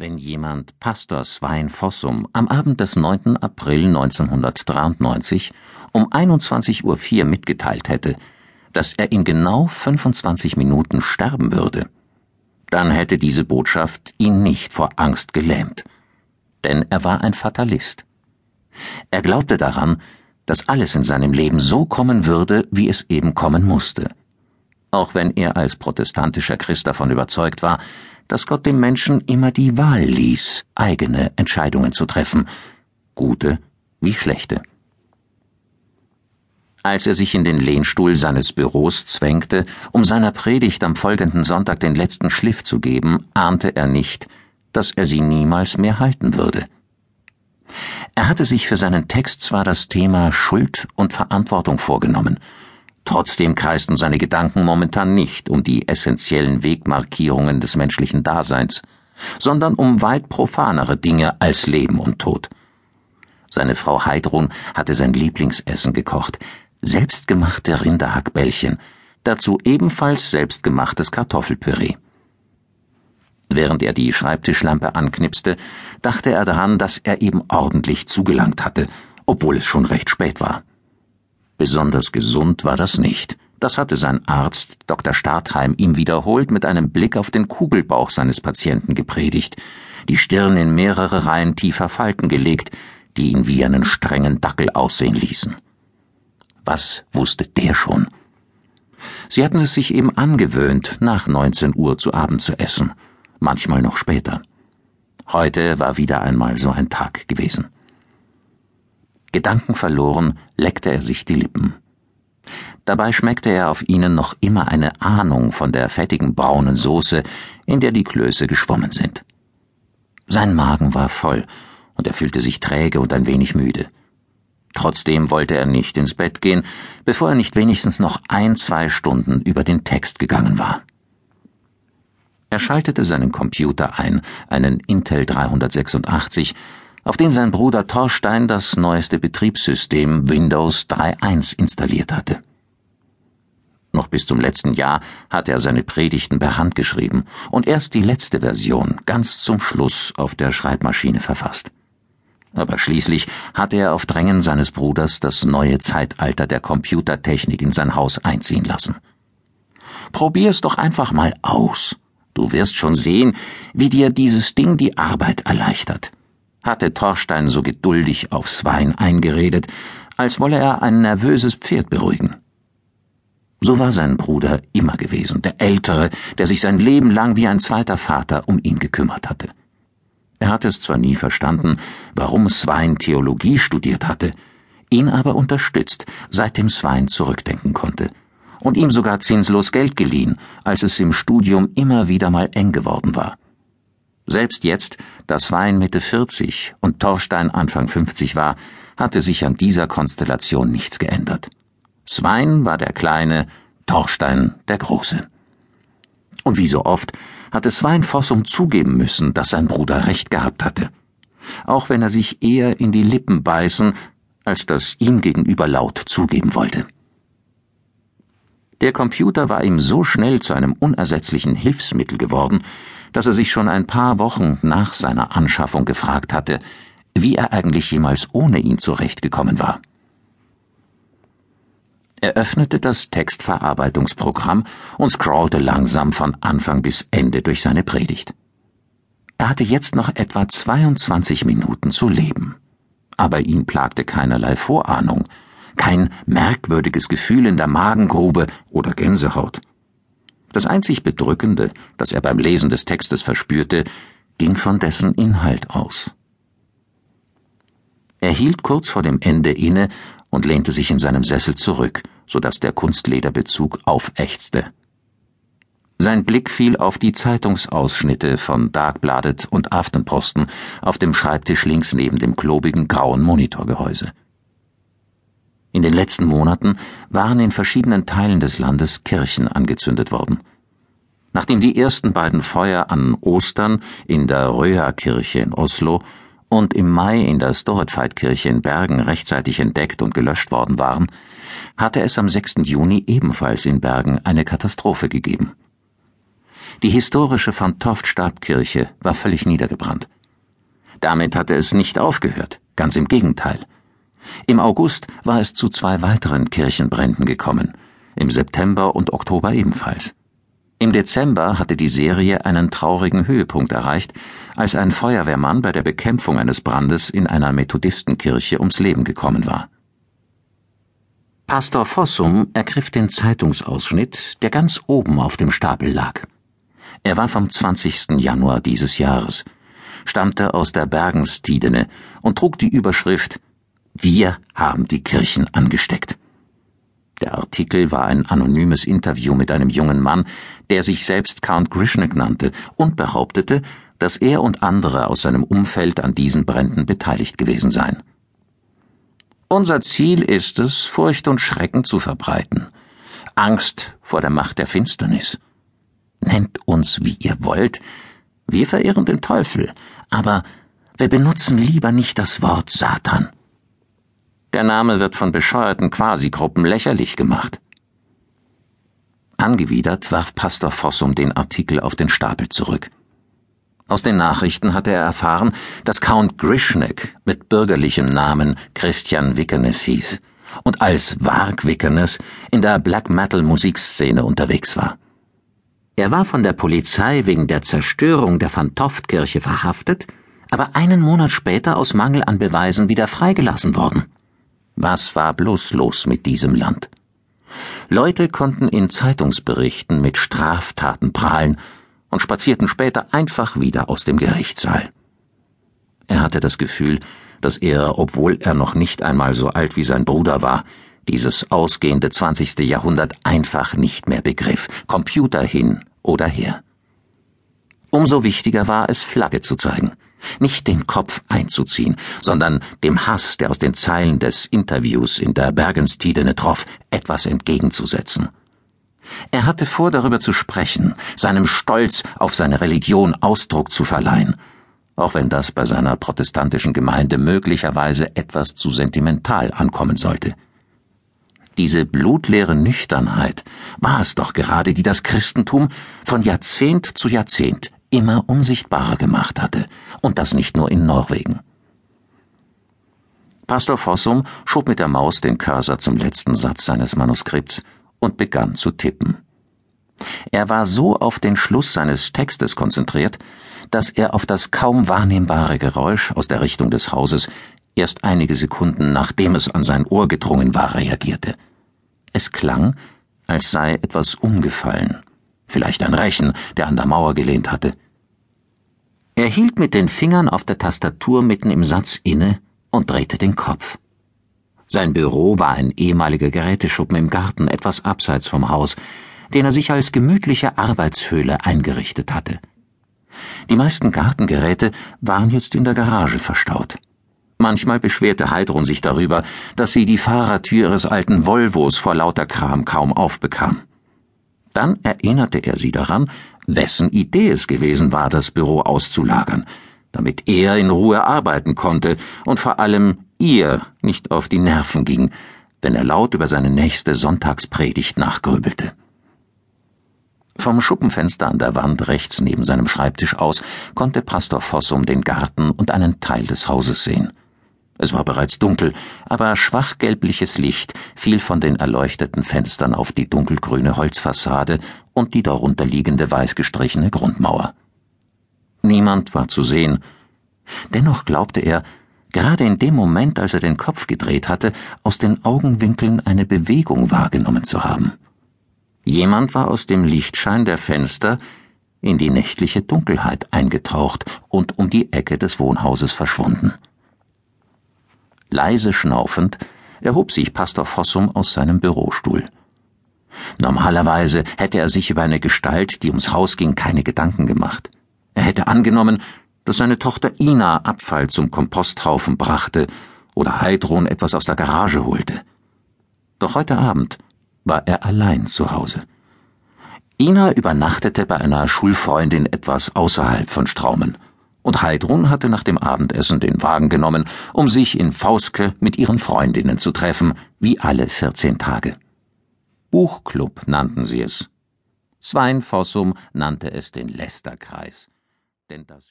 Wenn jemand Pastor Svein Fossum am Abend des 9. April 1993 um 21.04 Uhr mitgeteilt hätte, dass er in genau 25 Minuten sterben würde, dann hätte diese Botschaft ihn nicht vor Angst gelähmt. Denn er war ein Fatalist. Er glaubte daran, dass alles in seinem Leben so kommen würde, wie es eben kommen musste. Auch wenn er als protestantischer Christ davon überzeugt war, dass Gott dem Menschen immer die Wahl ließ, eigene Entscheidungen zu treffen, gute wie schlechte. Als er sich in den Lehnstuhl seines Büros zwängte, um seiner Predigt am folgenden Sonntag den letzten Schliff zu geben, ahnte er nicht, dass er sie niemals mehr halten würde. Er hatte sich für seinen Text zwar das Thema Schuld und Verantwortung vorgenommen, Trotzdem kreisten seine Gedanken momentan nicht um die essentiellen Wegmarkierungen des menschlichen Daseins, sondern um weit profanere Dinge als Leben und Tod. Seine Frau Heidrun hatte sein Lieblingsessen gekocht, selbstgemachte Rinderhackbällchen, dazu ebenfalls selbstgemachtes Kartoffelpüree. Während er die Schreibtischlampe anknipste, dachte er daran, dass er eben ordentlich zugelangt hatte, obwohl es schon recht spät war. Besonders gesund war das nicht. Das hatte sein Arzt Dr. Startheim ihm wiederholt mit einem Blick auf den Kugelbauch seines Patienten gepredigt, die Stirn in mehrere Reihen tiefer Falten gelegt, die ihn wie einen strengen Dackel aussehen ließen. Was wusste der schon? Sie hatten es sich eben angewöhnt, nach 19 Uhr zu Abend zu essen, manchmal noch später. Heute war wieder einmal so ein Tag gewesen. Gedankenverloren leckte er sich die Lippen. Dabei schmeckte er auf ihnen noch immer eine Ahnung von der fettigen braunen Soße, in der die Klöße geschwommen sind. Sein Magen war voll, und er fühlte sich träge und ein wenig müde. Trotzdem wollte er nicht ins Bett gehen, bevor er nicht wenigstens noch ein, zwei Stunden über den Text gegangen war. Er schaltete seinen Computer ein, einen Intel 386, auf den sein Bruder Thorstein das neueste Betriebssystem Windows 3.1 installiert hatte. Noch bis zum letzten Jahr hatte er seine Predigten per Hand geschrieben und erst die letzte Version ganz zum Schluss auf der Schreibmaschine verfasst. Aber schließlich hatte er auf Drängen seines Bruders das neue Zeitalter der Computertechnik in sein Haus einziehen lassen. Probier's doch einfach mal aus. Du wirst schon sehen, wie dir dieses Ding die Arbeit erleichtert hatte Thorstein so geduldig aufs Wein eingeredet, als wolle er ein nervöses Pferd beruhigen. So war sein Bruder immer gewesen, der Ältere, der sich sein Leben lang wie ein zweiter Vater um ihn gekümmert hatte. Er hatte es zwar nie verstanden, warum Svein Theologie studiert hatte, ihn aber unterstützt, seitdem Svein zurückdenken konnte, und ihm sogar zinslos Geld geliehen, als es im Studium immer wieder mal eng geworden war. Selbst jetzt, dass Wein Mitte 40 und Torstein Anfang 50 war, hatte sich an dieser Konstellation nichts geändert. Svein war der Kleine, Torstein der Große. Und wie so oft hatte Svein Fossum zugeben müssen, dass sein Bruder recht gehabt hatte. Auch wenn er sich eher in die Lippen beißen, als das ihm gegenüber laut zugeben wollte. Der Computer war ihm so schnell zu einem unersetzlichen Hilfsmittel geworden, dass er sich schon ein paar Wochen nach seiner Anschaffung gefragt hatte, wie er eigentlich jemals ohne ihn zurechtgekommen war. Er öffnete das Textverarbeitungsprogramm und scrollte langsam von Anfang bis Ende durch seine Predigt. Er hatte jetzt noch etwa 22 Minuten zu leben. Aber ihn plagte keinerlei Vorahnung, kein merkwürdiges Gefühl in der Magengrube oder Gänsehaut. Das einzig Bedrückende, das er beim Lesen des Textes verspürte, ging von dessen Inhalt aus. Er hielt kurz vor dem Ende inne und lehnte sich in seinem Sessel zurück, so dass der Kunstlederbezug aufächzte. Sein Blick fiel auf die Zeitungsausschnitte von Darkbladet und Aftenposten auf dem Schreibtisch links neben dem klobigen grauen Monitorgehäuse. In den letzten Monaten waren in verschiedenen Teilen des Landes Kirchen angezündet worden. Nachdem die ersten beiden Feuer an Ostern in der Röa-Kirche in Oslo und im Mai in der Storhetveid-Kirche in Bergen rechtzeitig entdeckt und gelöscht worden waren, hatte es am 6. Juni ebenfalls in Bergen eine Katastrophe gegeben. Die historische Van Toft-Stabkirche war völlig niedergebrannt. Damit hatte es nicht aufgehört, ganz im Gegenteil. Im August war es zu zwei weiteren Kirchenbränden gekommen, im September und Oktober ebenfalls. Im Dezember hatte die Serie einen traurigen Höhepunkt erreicht, als ein Feuerwehrmann bei der Bekämpfung eines Brandes in einer Methodistenkirche ums Leben gekommen war. Pastor Fossum ergriff den Zeitungsausschnitt, der ganz oben auf dem Stapel lag. Er war vom 20. Januar dieses Jahres, stammte aus der Bergenstidene und trug die Überschrift Wir haben die Kirchen angesteckt. Der Artikel war ein anonymes Interview mit einem jungen Mann, der sich selbst Count Grishnak nannte und behauptete, dass er und andere aus seinem Umfeld an diesen Bränden beteiligt gewesen seien. Unser Ziel ist es, Furcht und Schrecken zu verbreiten, Angst vor der Macht der Finsternis. Nennt uns, wie ihr wollt, wir verehren den Teufel, aber wir benutzen lieber nicht das Wort Satan. Der Name wird von bescheuerten Quasigruppen lächerlich gemacht. Angewidert warf Pastor Fossum den Artikel auf den Stapel zurück. Aus den Nachrichten hatte er erfahren, dass Count Grishnek mit bürgerlichem Namen Christian Wickernes hieß und als Varg Wickernes in der Black Metal Musikszene unterwegs war. Er war von der Polizei wegen der Zerstörung der Van Toft Kirche verhaftet, aber einen Monat später aus Mangel an Beweisen wieder freigelassen worden. Was war bloß los mit diesem Land? Leute konnten in Zeitungsberichten mit Straftaten prahlen und spazierten später einfach wieder aus dem Gerichtssaal. Er hatte das Gefühl, dass er, obwohl er noch nicht einmal so alt wie sein Bruder war, dieses ausgehende 20. Jahrhundert einfach nicht mehr begriff, Computer hin oder her. Umso wichtiger war es, Flagge zu zeigen – nicht den Kopf einzuziehen, sondern dem Hass, der aus den Zeilen des Interviews in der Bergenstidene troff, etwas entgegenzusetzen. Er hatte vor, darüber zu sprechen, seinem Stolz auf seine Religion Ausdruck zu verleihen, auch wenn das bei seiner protestantischen Gemeinde möglicherweise etwas zu sentimental ankommen sollte. Diese blutleere Nüchternheit war es doch gerade, die das Christentum von Jahrzehnt zu Jahrzehnt immer unsichtbarer gemacht hatte, und das nicht nur in Norwegen. Pastor Fossum schob mit der Maus den Cursor zum letzten Satz seines Manuskripts und begann zu tippen. Er war so auf den Schluss seines Textes konzentriert, dass er auf das kaum wahrnehmbare Geräusch aus der Richtung des Hauses erst einige Sekunden nachdem es an sein Ohr gedrungen war reagierte. Es klang, als sei etwas umgefallen vielleicht ein Rechen, der an der Mauer gelehnt hatte. Er hielt mit den Fingern auf der Tastatur mitten im Satz inne und drehte den Kopf. Sein Büro war ein ehemaliger Geräteschuppen im Garten etwas abseits vom Haus, den er sich als gemütliche Arbeitshöhle eingerichtet hatte. Die meisten Gartengeräte waren jetzt in der Garage verstaut. Manchmal beschwerte Heidrun sich darüber, dass sie die Fahrertür ihres alten Volvos vor lauter Kram kaum aufbekam. Dann erinnerte er sie daran, wessen Idee es gewesen war, das Büro auszulagern, damit er in Ruhe arbeiten konnte und vor allem ihr nicht auf die Nerven ging, wenn er laut über seine nächste Sonntagspredigt nachgrübelte. Vom Schuppenfenster an der Wand rechts neben seinem Schreibtisch aus konnte Pastor Fossum den Garten und einen Teil des Hauses sehen. Es war bereits dunkel, aber schwach gelbliches Licht fiel von den erleuchteten Fenstern auf die dunkelgrüne Holzfassade und die darunter liegende weiß gestrichene Grundmauer. Niemand war zu sehen. Dennoch glaubte er, gerade in dem Moment, als er den Kopf gedreht hatte, aus den Augenwinkeln eine Bewegung wahrgenommen zu haben. Jemand war aus dem Lichtschein der Fenster in die nächtliche Dunkelheit eingetaucht und um die Ecke des Wohnhauses verschwunden. Leise schnaufend erhob sich Pastor Fossum aus seinem Bürostuhl. Normalerweise hätte er sich über eine Gestalt, die ums Haus ging, keine Gedanken gemacht. Er hätte angenommen, dass seine Tochter Ina Abfall zum Komposthaufen brachte oder Heidrun etwas aus der Garage holte. Doch heute Abend war er allein zu Hause. Ina übernachtete bei einer Schulfreundin etwas außerhalb von Straumen und Heidrun hatte nach dem Abendessen den Wagen genommen, um sich in Fauske mit ihren Freundinnen zu treffen, wie alle vierzehn Tage. Buchclub nannten sie es. Svein Fossum nannte es den Lästerkreis. Denn das